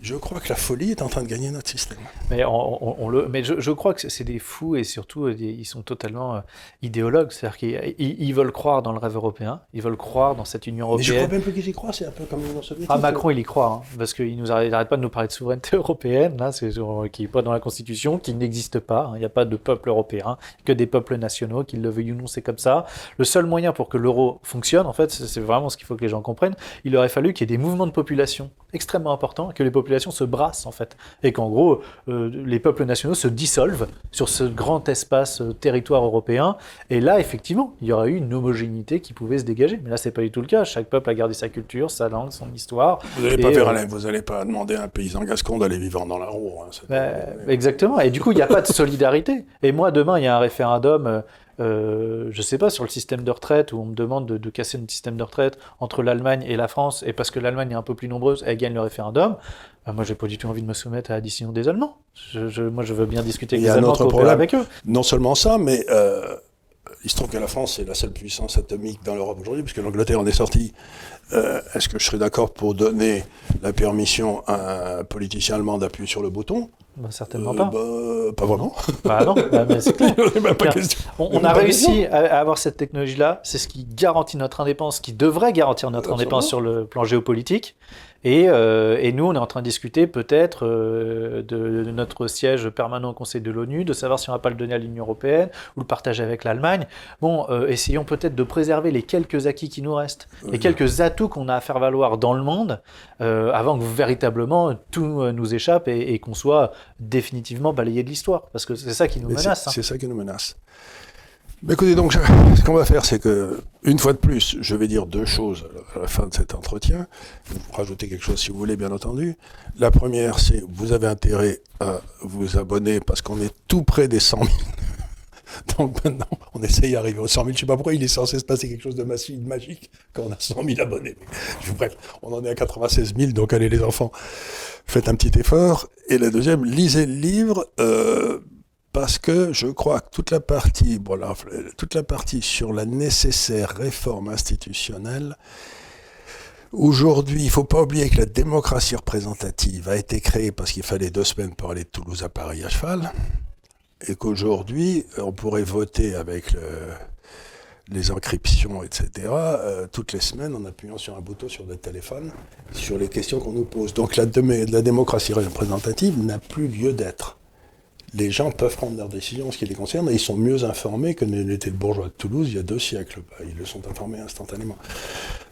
Je crois que la folie est en train de gagner notre système. Mais, on, on- on le, mais je, je crois que c'est des fous et surtout euh, ils sont totalement euh, idéologues. C'est-à-dire qu'ils ils- veulent croire dans le rêve européen, ils veulent croire dans cette Union Mais je crois européenne. même plus qu'ils y croient, c'est un peu comme l'Union soviétique. Ah, Macron, il y croit, hein, parce qu'il nous arrête, il arrête pas de nous parler de souveraineté européenne, là, c'est sur- qui n'est pas dans la Constitution, qui n'existe pas. hein. Il n'y a pas de peuple européen, que des peuples nationaux, qu'ils le veuillent ou non, c'est comme ça. Le seul moyen pour que l'euro fonctionne, en fait, c'est vraiment ce qu'il faut que les gens comprennent. Il aurait fallu qu'il y ait des mouvements de population extrêmement importants, que les populations se brassent, en fait, et qu'en gros, euh, les peuples nationaux se dissolvent sur ce grand espace euh, territoire européen. Et là, effectivement, il y aurait eu une homogénéité qui pouvait se dégager. Mais là, c'est pas du tout le cas. Chaque peuple a gardé sa culture, sa langue, son histoire. Vous n'allez pas, faire euh, vous allez pas demander à un paysan gascon d'aller vivre dans la roue. hein, Bah, exactement. Et du coup, il n'y a pas de solidarité. Et moi, demain, il y a un référendum, euh, je sais pas, sur le système de retraite, où on me demande de, de casser notre système de retraite entre l'Allemagne et la France, et parce que l'Allemagne est un peu plus nombreuse, elle gagne le référendum. Bah, moi, j'ai pas du tout envie de me soumettre à la décision des Allemands. Je, je- moi, je veux bien discuter avec les un Allemands, autre coopérer problème. avec eux. Non seulement ça, mais euh, il se trouve que la France est la seule puissance atomique dans l'Europe aujourd'hui, puisque l'Angleterre en est sortie. Euh, Est-ce que je serais d'accord pour donner la permission à un politicien allemand d'appuyer sur le bouton? Bah, certainement Euh, pas. bah, Pas vraiment. Bah non, bah, mais c'est clair. Pas question. On, on a réussi à, avoir cette technologie-là. C'est ce qui garantit notre indépendance, qui devrait garantir notre indépendance sur le plan géopolitique. Et, euh, et nous, on est en train de discuter peut-être euh, de, de notre siège permanent au Conseil de l'ONU, de savoir si on va pas le donner à l'Union européenne ou le partager avec l'Allemagne. Bon, euh, essayons peut-être de préserver les quelques acquis qui nous restent, les Oui. quelques atouts qu'on a à faire valoir dans le monde, avant que véritablement tout nous échappe et, et qu'on soit définitivement balayé de l'histoire. Parce que c'est ça qui nous Mais menace. c'est- hein. C'est ça qui nous menace. Écoutez, donc, ce qu'on va faire, c'est que, une fois de plus, je vais dire deux choses à la fin de cet entretien. Vous rajoutez quelque chose si vous voulez, bien entendu. La première, c'est vous avez intérêt à vous abonner parce qu'on est tout près des 100 000. Donc maintenant, on essaye d'arriver aux 100 000. Je sais pas pourquoi il est censé se passer quelque chose de magique quand on a 100 000 abonnés. Je- bref, on en est à 96 000, donc allez les enfants, faites un petit effort. Et la deuxième, lisez le livre. euh, parce que je crois que toute la partie, voilà, toute la partie sur la nécessaire réforme institutionnelle, aujourd'hui, il ne faut pas oublier que la démocratie représentative a été créée parce qu'il fallait deux semaines pour aller de Toulouse à Paris à cheval, et qu'aujourd'hui, on pourrait voter avec les encryptions, etc., euh, toutes les semaines en appuyant sur un bouton sur le téléphone sur les questions qu'on nous pose. Donc la, la démocratie représentative n'a plus lieu d'être les gens peuvent prendre leurs décisions en ce qui les concerne et ils sont mieux informés que n'était le bourgeois de Toulouse il y a deux siècles. Bah, ils le sont informés instantanément.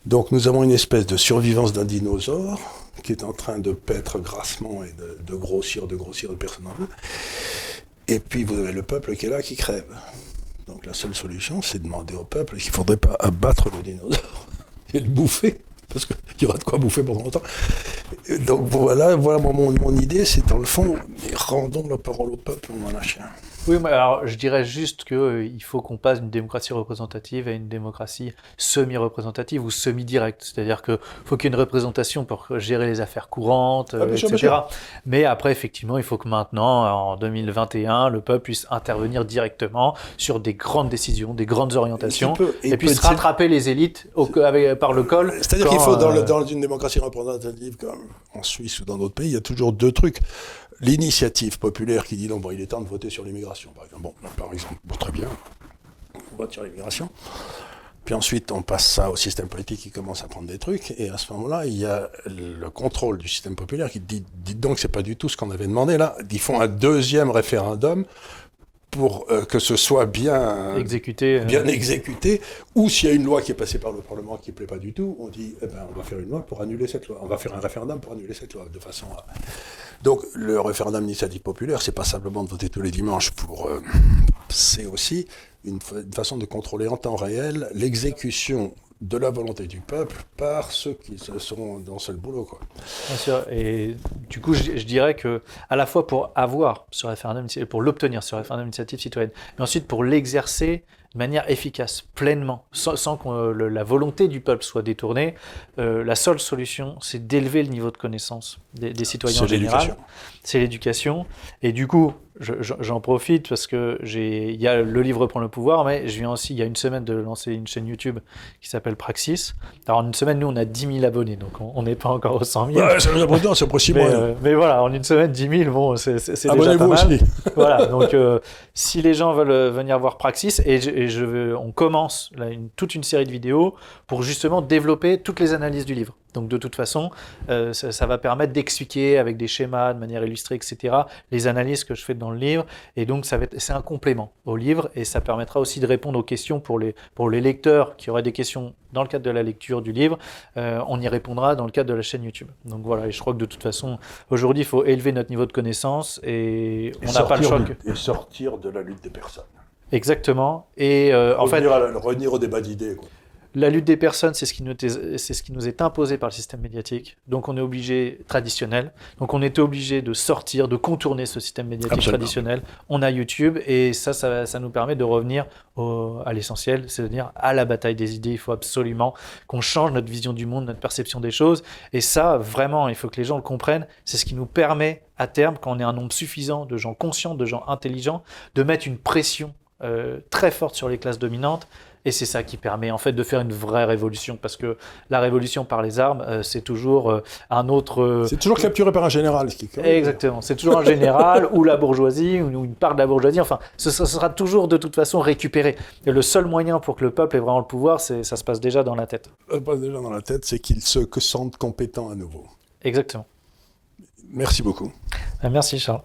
Donc nous avons une espèce de survivance d'un dinosaure qui est en train de paître grassement et de, grossir, de grossir de personne en Et puis vous avez le peuple qui est là, qui crève. Donc la seule solution, c'est de demander au peuple qu'il ne faudrait pas abattre le dinosaure et le bouffer parce qu'il y aura de quoi bouffer pendant longtemps. Donc voilà, voilà mon, mon idée, c'est dans le fond, rendons la parole au peuple, on en a chien. Oui, mais alors je dirais juste qu'il euh, faut qu'on passe d'une démocratie représentative à une démocratie semi-représentative ou semi-directe. C'est-à-dire qu'il faut qu'il y ait une représentation pour gérer les affaires courantes, ah, etc. Mais après, effectivement, il faut que maintenant, en 2021, le peuple puisse intervenir directement sur des grandes décisions, des grandes orientations, et puisse rattraper les élites au, par le col. C'est-à-dire qu'il faut, dans, euh, dans, une démocratie représentative comme en Suisse ou dans d'autres pays, il y a toujours deux trucs l'initiative populaire qui dit non, bon, il est temps de voter sur l'immigration, par exemple. Bon, par exemple, très bien, on vote sur l'immigration. Puis ensuite, on passe ça au système politique qui commence à prendre des trucs. Et à ce moment-là, il y a le contrôle du système populaire qui dit, dites donc, c'est pas du tout ce qu'on avait demandé là. Ils font un deuxième référendum pour euh, que ce soit bien exécuté, euh. bien exécuté, ou s'il y a une loi qui est passée par le Parlement qui ne plaît pas du tout, on dit eh ben, on va faire une loi pour annuler cette loi, on va faire un référendum pour annuler cette loi, de façon à... Donc le référendum d'initiative populaire, c'est pas simplement de voter tous les dimanches pour... Euh, c'est aussi une, une, façon de contrôler en temps réel l'exécution de la volonté du peuple par ceux qui sont dans ce boulot. Quoi. Bien sûr. Et du coup, je, dirais que à la fois pour avoir ce référendum, pour l'obtenir, ce référendum d'initiative citoyenne, mais ensuite pour l'exercer de manière efficace, pleinement, sans, que la volonté du peuple soit détournée, euh, la seule solution, c'est d'élever le niveau de connaissance des, des citoyens en général. C'est l'éducation. Et du coup, j'en profite parce que j'ai, il y a le livre prend le pouvoir, mais je viens aussi, il y a une semaine, de lancer une chaîne YouTube qui s'appelle Praxis. Alors, en une semaine, nous, on a 10 000 abonnés, donc on n'est pas encore aux 100 000. Ouais, c'est possible. Mais, euh, mais, voilà, en une semaine, 10 000, bon, c'est déjà pas mal. Aussi. voilà, donc euh, si les gens veulent euh, venir voir Praxis, et, je, veux, on commence là, une, toute une série de vidéos pour justement développer toutes les analyses du livre. Donc de toute façon, ça, ça, va permettre d'expliquer avec des schémas de manière illustrée, etc., les analyses que je fais dans le livre. Et donc, c'est un complément au livre et ça permettra aussi de répondre aux questions pour les, pour les lecteurs qui auraient des questions dans le cadre de la lecture du livre. Euh, on y répondra dans le cadre de la chaîne YouTube. Donc voilà, et je crois que de toute façon, aujourd'hui, il faut élever notre niveau de connaissance et, on n'a pas le choix. Et sortir de la lutte des personnes. Exactement. Et euh, en fait. Revenir au débat d'idées. La lutte des personnes, c'est ce, qui nous est, ce qui nous est imposé par le système médiatique. Donc on est obligé, traditionnel, donc on était obligé de sortir, de contourner ce système médiatique traditionnel. On a YouTube et ça, ça, nous permet de revenir à l'essentiel, c'est-à-dire à la bataille des idées. Il faut absolument qu'on change notre vision du monde, notre perception des choses. Et ça, vraiment, il faut que les gens le comprennent. C'est ce qui nous permet, à terme, quand on est un nombre suffisant de gens conscients, de gens intelligents, de mettre une pression euh, très forte sur les classes dominantes et c'est ça qui permet en fait de faire une vraie révolution, parce que la révolution par les armes, euh, c'est toujours euh, un autre. C'est toujours capturé par un général, ce qui. Exactement, c'est toujours un général ou la bourgeoisie ou une part de la bourgeoisie. Enfin, ce, sera toujours de toute façon récupéré. Et le seul moyen pour que le peuple ait vraiment le pouvoir, c'est ça se passe déjà dans la tête. Ça se passe déjà dans la tête, c'est qu'il se sente compétent à nouveau. Exactement. Merci beaucoup. Merci Charles.